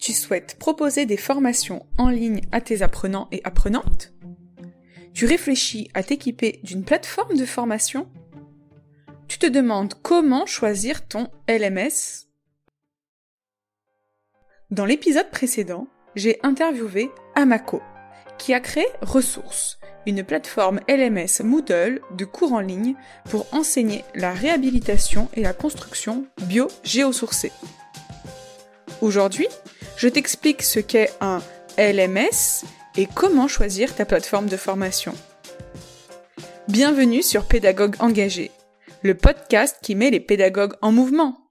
Tu souhaites proposer des formations en ligne à tes apprenants et apprenantes? Tu réfléchis à t'équiper d'une plateforme de formation? Tu te demandes comment choisir ton LMS Dans l'épisode précédent, j'ai interviewé Amako, qui a créé Ressources, une plateforme LMS Moodle de cours en ligne pour enseigner la réhabilitation et la construction bio-géosourcée. Aujourd'hui, je t'explique ce qu'est un LMS et comment choisir ta plateforme de formation. Bienvenue sur Pédagogue engagé, le podcast qui met les pédagogues en mouvement.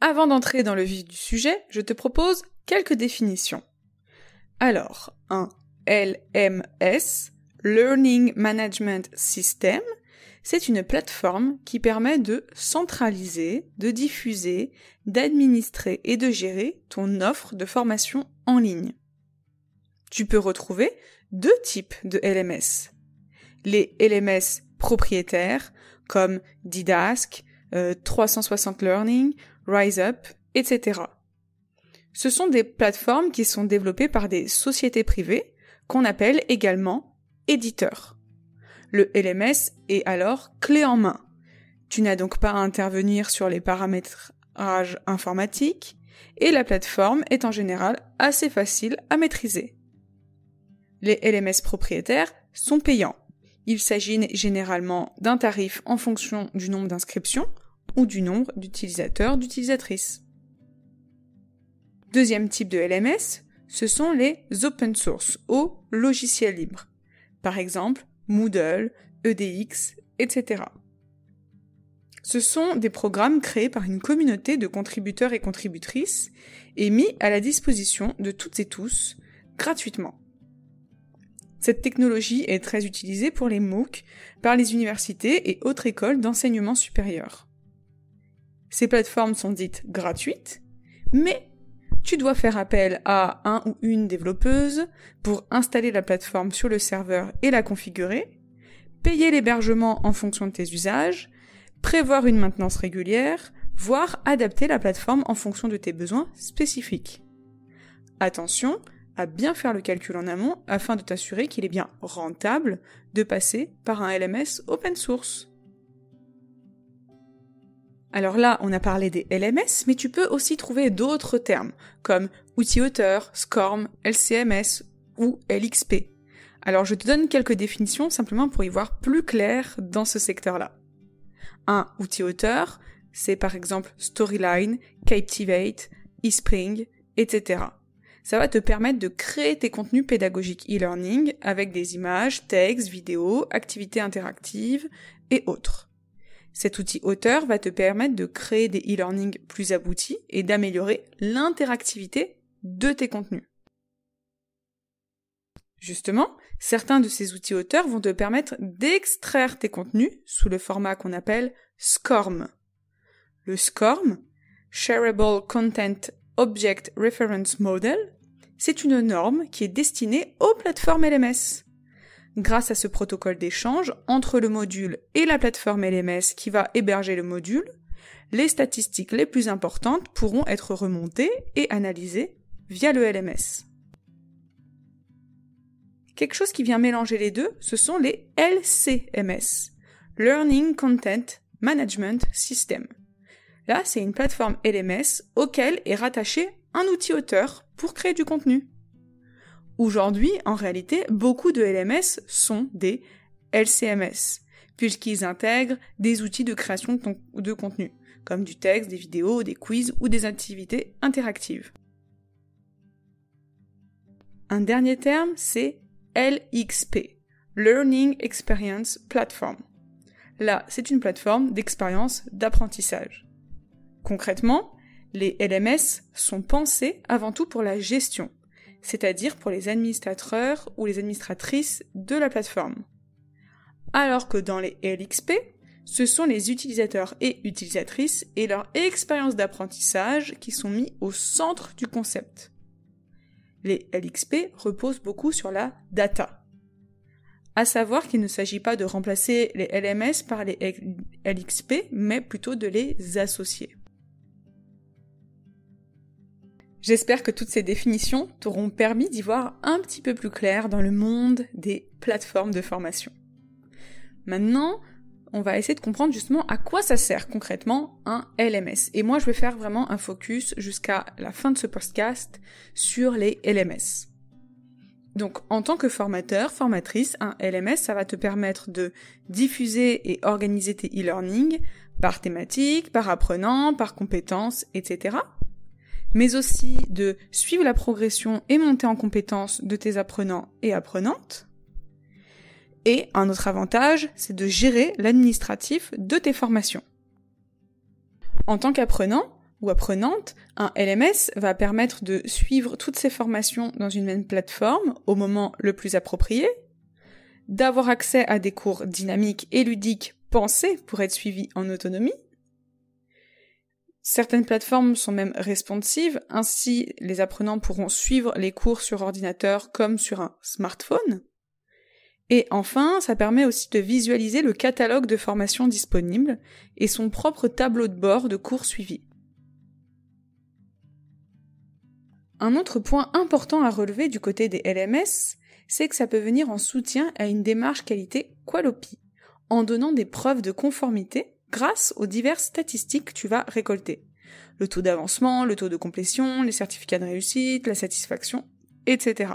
Avant d'entrer dans le vif du sujet, je te propose quelques définitions. Alors, un LMS, Learning Management System, c'est une plateforme qui permet de centraliser, de diffuser, d'administrer et de gérer ton offre de formation en ligne. Tu peux retrouver deux types de LMS. Les LMS propriétaires comme Didask, 360 euh, Learning, RiseUp, etc. Ce sont des plateformes qui sont développées par des sociétés privées qu'on appelle également éditeurs. Le LMS est alors clé en main. Tu n'as donc pas à intervenir sur les paramétrages informatiques et la plateforme est en général assez facile à maîtriser. Les LMS propriétaires sont payants. Il s'agit généralement d'un tarif en fonction du nombre d'inscriptions ou du nombre d'utilisateurs, d'utilisatrices. Deuxième type de LMS, ce sont les open source ou logiciels libres. Par exemple, Moodle, EDX, etc. Ce sont des programmes créés par une communauté de contributeurs et contributrices et mis à la disposition de toutes et tous gratuitement. Cette technologie est très utilisée pour les MOOC par les universités et autres écoles d'enseignement supérieur. Ces plateformes sont dites gratuites, mais tu dois faire appel à un ou une développeuse pour installer la plateforme sur le serveur et la configurer, payer l'hébergement en fonction de tes usages, prévoir une maintenance régulière, voire adapter la plateforme en fonction de tes besoins spécifiques. Attention à bien faire le calcul en amont afin de t'assurer qu'il est bien rentable de passer par un LMS open source. Alors là, on a parlé des LMS, mais tu peux aussi trouver d'autres termes, comme outil auteur, SCORM, LCMS ou LXP. Alors je te donne quelques définitions simplement pour y voir plus clair dans ce secteur-là. Un outil auteur, c'est par exemple Storyline, Captivate, eSpring, etc. Ça va te permettre de créer tes contenus pédagogiques e-learning avec des images, textes, vidéos, activités interactives et autres. Cet outil auteur va te permettre de créer des e-learning plus aboutis et d'améliorer l'interactivité de tes contenus. Justement, certains de ces outils auteurs vont te permettre d'extraire tes contenus sous le format qu'on appelle SCORM. Le SCORM, Shareable Content Object Reference Model, c'est une norme qui est destinée aux plateformes LMS grâce à ce protocole d'échange entre le module et la plateforme LMS qui va héberger le module, les statistiques les plus importantes pourront être remontées et analysées via le LMS. Quelque chose qui vient mélanger les deux, ce sont les LCMS, Learning Content Management System. Là, c'est une plateforme LMS auquel est rattaché un outil auteur pour créer du contenu. Aujourd'hui, en réalité, beaucoup de LMS sont des LCMS, puisqu'ils intègrent des outils de création de contenu, comme du texte, des vidéos, des quiz ou des activités interactives. Un dernier terme, c'est LXP, Learning Experience Platform. Là, c'est une plateforme d'expérience d'apprentissage. Concrètement, les LMS sont pensés avant tout pour la gestion, c'est-à-dire pour les administrateurs ou les administratrices de la plateforme. Alors que dans les LXP, ce sont les utilisateurs et utilisatrices et leur expérience d'apprentissage qui sont mis au centre du concept. Les LXP reposent beaucoup sur la data. À savoir qu'il ne s'agit pas de remplacer les LMS par les LXP, mais plutôt de les associer. J'espère que toutes ces définitions t'auront permis d'y voir un petit peu plus clair dans le monde des plateformes de formation. Maintenant, on va essayer de comprendre justement à quoi ça sert concrètement un LMS. Et moi, je vais faire vraiment un focus jusqu'à la fin de ce podcast sur les LMS. Donc, en tant que formateur, formatrice, un LMS, ça va te permettre de diffuser et organiser tes e-learning par thématique, par apprenant, par compétences, etc. Mais aussi de suivre la progression et monter en compétences de tes apprenants et apprenantes. Et un autre avantage, c'est de gérer l'administratif de tes formations. En tant qu'apprenant, ou apprenante, un LMS va permettre de suivre toutes ces formations dans une même plateforme au moment le plus approprié, d'avoir accès à des cours dynamiques et ludiques pensés pour être suivis en autonomie. Certaines plateformes sont même responsives, ainsi les apprenants pourront suivre les cours sur ordinateur comme sur un smartphone. Et enfin, ça permet aussi de visualiser le catalogue de formations disponibles et son propre tableau de bord de cours suivis. Un autre point important à relever du côté des LMS, c'est que ça peut venir en soutien à une démarche qualité Qualopi, en donnant des preuves de conformité grâce aux diverses statistiques que tu vas récolter. Le taux d'avancement, le taux de complétion, les certificats de réussite, la satisfaction, etc.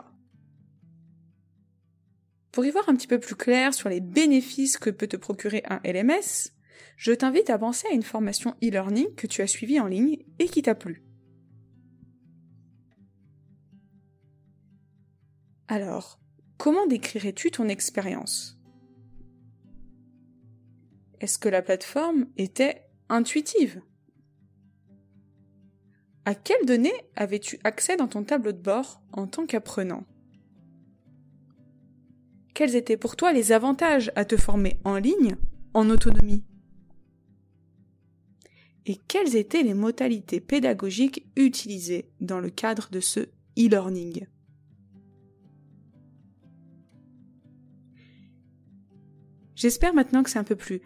Pour y voir un petit peu plus clair sur les bénéfices que peut te procurer un LMS, je t'invite à penser à une formation e-learning que tu as suivie en ligne et qui t'a plu. Alors, comment décrirais-tu ton expérience? Est-ce que la plateforme était intuitive? À quelles données avais-tu accès dans ton tableau de bord en tant qu'apprenant? Quels étaient pour toi les avantages à te former en ligne, en autonomie? Et quelles étaient les modalités pédagogiques utilisées dans le cadre de ce e-learning? J'espère maintenant que c'est un peu plus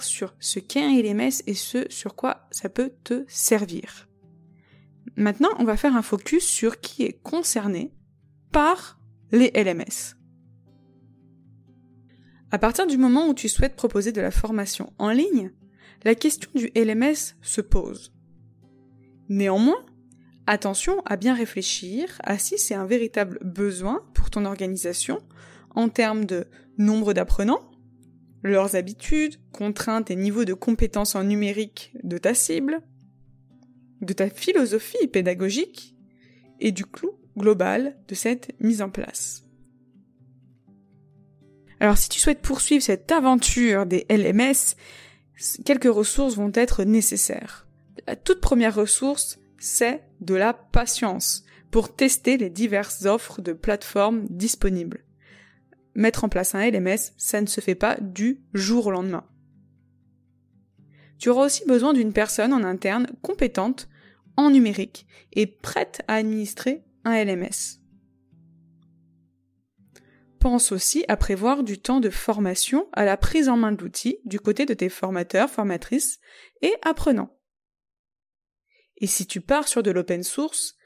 sur ce qu'est un LMS et ce sur quoi ça peut te servir. Maintenant, on va faire un focus sur qui est concerné par les LMS. À partir du moment où tu souhaites proposer de la formation en ligne, la question du LMS se pose. Néanmoins, attention à bien réfléchir à si c'est un véritable besoin pour ton organisation en termes de nombre d'apprenants, leurs habitudes, contraintes et niveaux de compétences en numérique de ta cible, de ta philosophie pédagogique et du clou global de cette mise en place. Alors si tu souhaites poursuivre cette aventure des LMS, quelques ressources vont être nécessaires. La toute première ressource, c'est de la patience pour tester les diverses offres de plateformes disponibles mettre en place un LMS, ça ne se fait pas du jour au lendemain. Tu auras aussi besoin d'une personne en interne compétente en numérique et prête à administrer un LMS. Pense aussi à prévoir du temps de formation à la prise en main de l'outil du côté de tes formateurs, formatrices et apprenants. Et si tu pars sur de l'open source,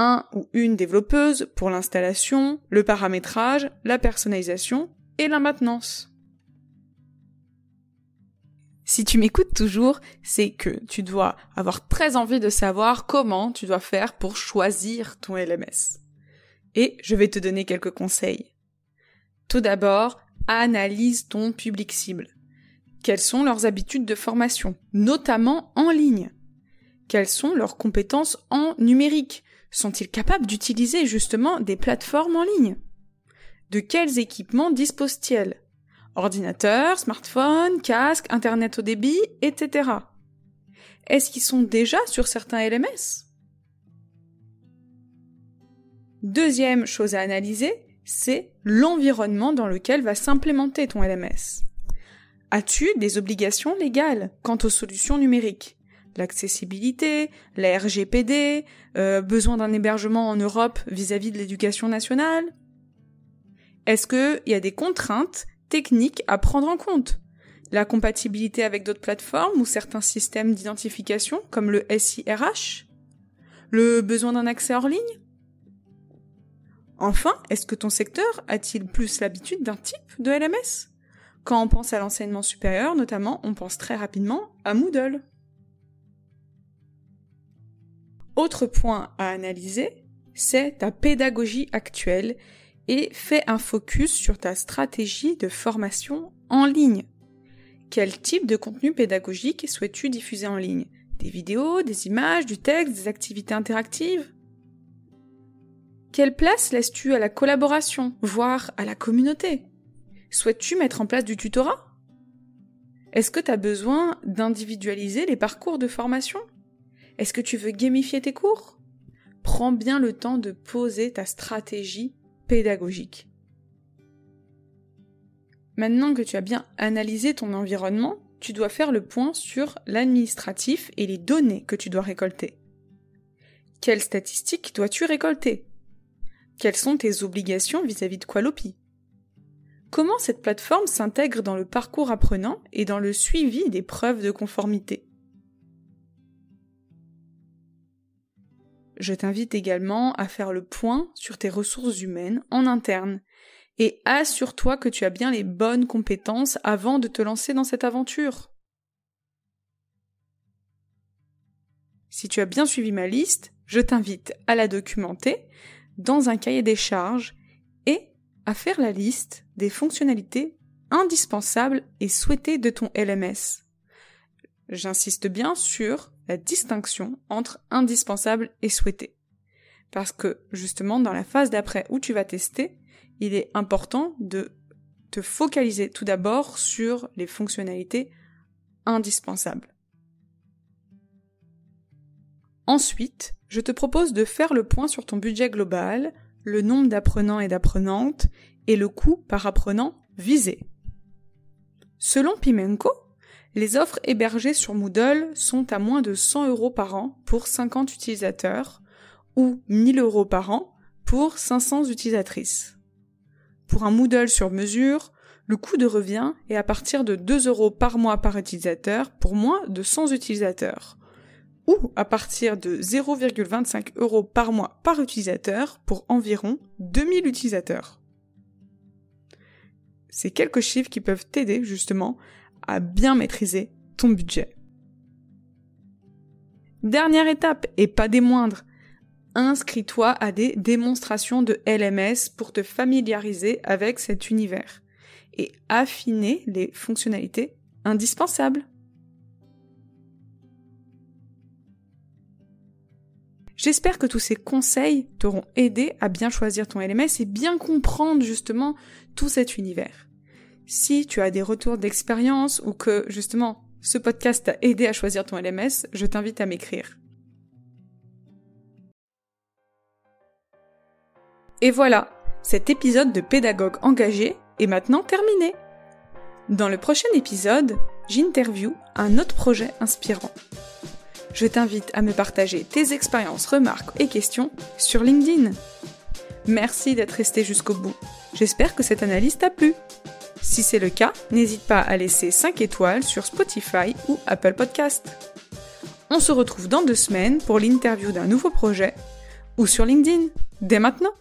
un ou une développeuse pour l'installation, le paramétrage, la personnalisation et la maintenance. Si tu m'écoutes toujours, c'est que tu dois avoir très envie de savoir comment tu dois faire pour choisir ton LMS. Et je vais te donner quelques conseils. Tout d'abord, analyse ton public cible. Quelles sont leurs habitudes de formation, notamment en ligne? Quelles sont leurs compétences en numérique? Sont-ils capables d'utiliser justement des plateformes en ligne? De quels équipements disposent-ils? Ordinateur, smartphone, casque, Internet au débit, etc. Est-ce qu'ils sont déjà sur certains LMS Deuxième chose à analyser, c'est l'environnement dans lequel va s'implémenter ton LMS. As-tu des obligations légales quant aux solutions numériques? L'accessibilité, la RGPD, euh, besoin d'un hébergement en Europe vis-à-vis de l'éducation nationale. Est-ce qu'il y a des contraintes techniques à prendre en compte? La compatibilité avec d'autres plateformes ou certains systèmes d'identification comme le SIRH Le besoin d'un accès hors ligne? Enfin, est-ce que ton secteur a-t-il plus l'habitude d'un type de LMS Quand on pense à l'enseignement supérieur, notamment, on pense très rapidement à Moodle. Autre point à analyser, c'est ta pédagogie actuelle et fais un focus sur ta stratégie de formation en ligne. Quel type de contenu pédagogique souhaites-tu diffuser en ligne? Des vidéos, des images, du texte, des activités interactives? Quelle place laisses-tu à la collaboration, voire à la communauté? Souhaites-tu mettre en place du tutorat? Est-ce que tu as besoin d'individualiser les parcours de formation? Est-ce que tu veux gamifier tes cours? Prends bien le temps de poser ta stratégie pédagogique. Maintenant que tu as bien analysé ton environnement, tu dois faire le point sur l'administratif et les données que tu dois récolter. Quelles statistiques dois-tu récolter? Quelles sont tes obligations vis-à-vis de Qualopi? Comment cette plateforme s'intègre dans le parcours apprenant et dans le suivi des preuves de conformité? Je t'invite également à faire le point sur tes ressources humaines en interne et assure-toi que tu as bien les bonnes compétences avant de te lancer dans cette aventure. Si tu as bien suivi ma liste, je t'invite à la documenter dans un cahier des charges et à faire la liste des fonctionnalités indispensables et souhaitées de ton LMS. J'insiste bien sur distinction entre indispensable et souhaité. Parce que justement, dans la phase d'après où tu vas tester, il est important de te focaliser tout d'abord sur les fonctionnalités indispensables. Ensuite, je te propose de faire le point sur ton budget global, le nombre d'apprenants et d'apprenantes et le coût par apprenant visé. Selon Pimenko, les offres hébergées sur Moodle sont à moins de 100 euros par an pour 50 utilisateurs ou 1000 euros par an pour 500 utilisatrices. Pour un Moodle sur mesure, le coût de revient est à partir de 2 euros par mois par utilisateur pour moins de 100 utilisateurs, ou à partir de 0,25 euros par mois par utilisateur pour environ 2000 utilisateurs. C'est quelques chiffres qui peuvent t'aider justement bien maîtriser ton budget. Dernière étape, et pas des moindres, inscris-toi à des démonstrations de LMS pour te familiariser avec cet univers et affiner les fonctionnalités indispensables. J'espère que tous ces conseils t'auront aidé à bien choisir ton LMS et bien comprendre justement tout cet univers. Si tu as des retours d'expérience ou que justement ce podcast t'a aidé à choisir ton LMS, je t'invite à m'écrire. Et voilà, cet épisode de Pédagogue engagé est maintenant terminé. Dans le prochain épisode, j'interview un autre projet inspirant. Je t'invite à me partager tes expériences, remarques et questions sur LinkedIn. Merci d'être resté jusqu'au bout. J'espère que cette analyse t'a plu. Si c'est le cas, n'hésite pas à laisser 5 étoiles sur Spotify ou Apple Podcast. On se retrouve dans deux semaines pour l'interview d'un nouveau projet ou sur LinkedIn, dès maintenant.